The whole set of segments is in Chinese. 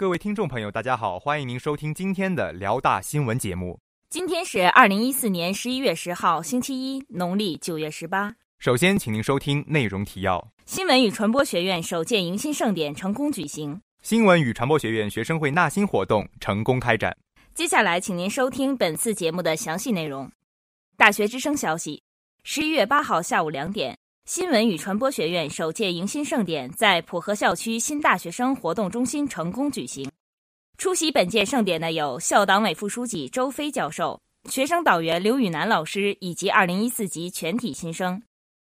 各位听众朋友，大家好，欢迎您收听今天的辽大新闻节目。今天是二零一四年十一月十号，星期一，农历九月十八。首先，请您收听内容提要：新闻与传播学院首届迎新盛典成功举行；新闻与传播学院学生会纳新活动成功开展。接下来，请您收听本次节目的详细内容。大学之声消息：十一月八号下午两点。新闻与传播学院首届迎新盛典在浦河校区新大学生活动中心成功举行。出席本届盛典的有校党委副书记周飞教授、学生导员刘宇楠老师以及2014级全体新生。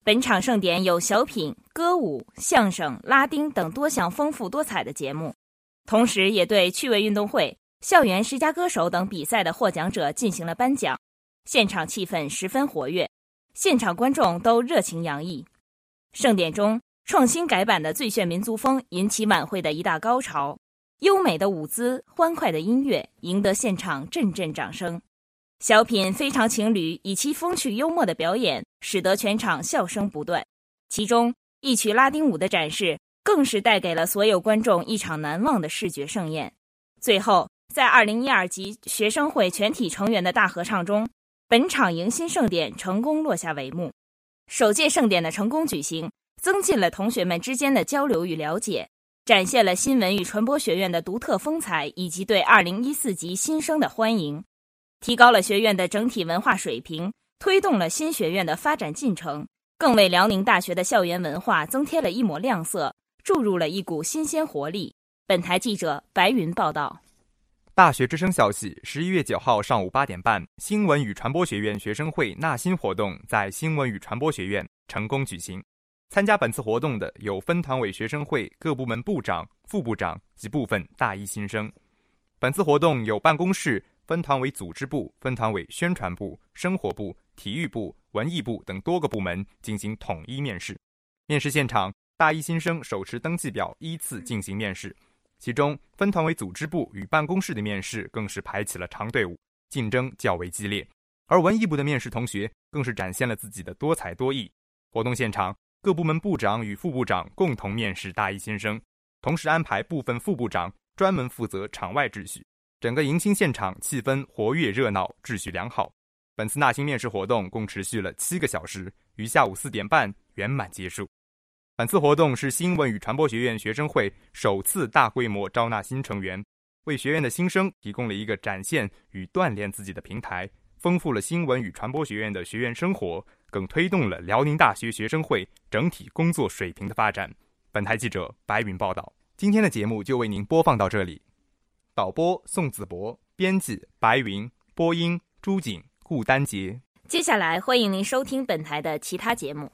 本场盛典有小品、歌舞、相声、拉丁等多项丰富多彩的节目，同时也对趣味运动会、校园十佳歌手等比赛的获奖者进行了颁奖。现场气氛十分活跃。现场观众都热情洋溢，盛典中创新改版的最炫民族风引起晚会的一大高潮，优美的舞姿、欢快的音乐赢得现场阵阵掌声。小品《非常情侣》以其风趣幽默的表演，使得全场笑声不断。其中一曲拉丁舞的展示，更是带给了所有观众一场难忘的视觉盛宴。最后，在二零一二级学生会全体成员的大合唱中。本场迎新盛典成功落下帷幕，首届盛典的成功举行，增进了同学们之间的交流与了解，展现了新闻与传播学院的独特风采以及对二零一四级新生的欢迎，提高了学院的整体文化水平，推动了新学院的发展进程，更为辽宁大学的校园文化增添了一抹亮色，注入了一股新鲜活力。本台记者白云报道。大学之声消息：十一月九号上午八点半，新闻与传播学院学生会纳新活动在新闻与传播学院成功举行。参加本次活动的有分团委学生会各部门部长、副部长及部分大一新生。本次活动有办公室、分团委组织部、分团委宣传部、生活部、体育部、文艺部等多个部门进行统一面试。面试现场，大一新生手持登记表依次进行面试。其中，分团委组织部与办公室的面试更是排起了长队伍，竞争较为激烈。而文艺部的面试同学更是展现了自己的多才多艺。活动现场，各部门部长与副部长共同面试大一新生，同时安排部分副部长专门负责场外秩序。整个迎新现场气氛活跃热闹，秩序良好。本次纳新面试活动共持续了七个小时，于下午四点半圆满结束。本次活动是新闻与传播学院学生会首次大规模招纳新成员，为学院的新生提供了一个展现与锻炼自己的平台，丰富了新闻与传播学院的学院生活，更推动了辽宁大学学生会整体工作水平的发展。本台记者白云报道。今天的节目就为您播放到这里。导播宋子博，编辑白云，播音朱景、顾丹杰。接下来欢迎您收听本台的其他节目。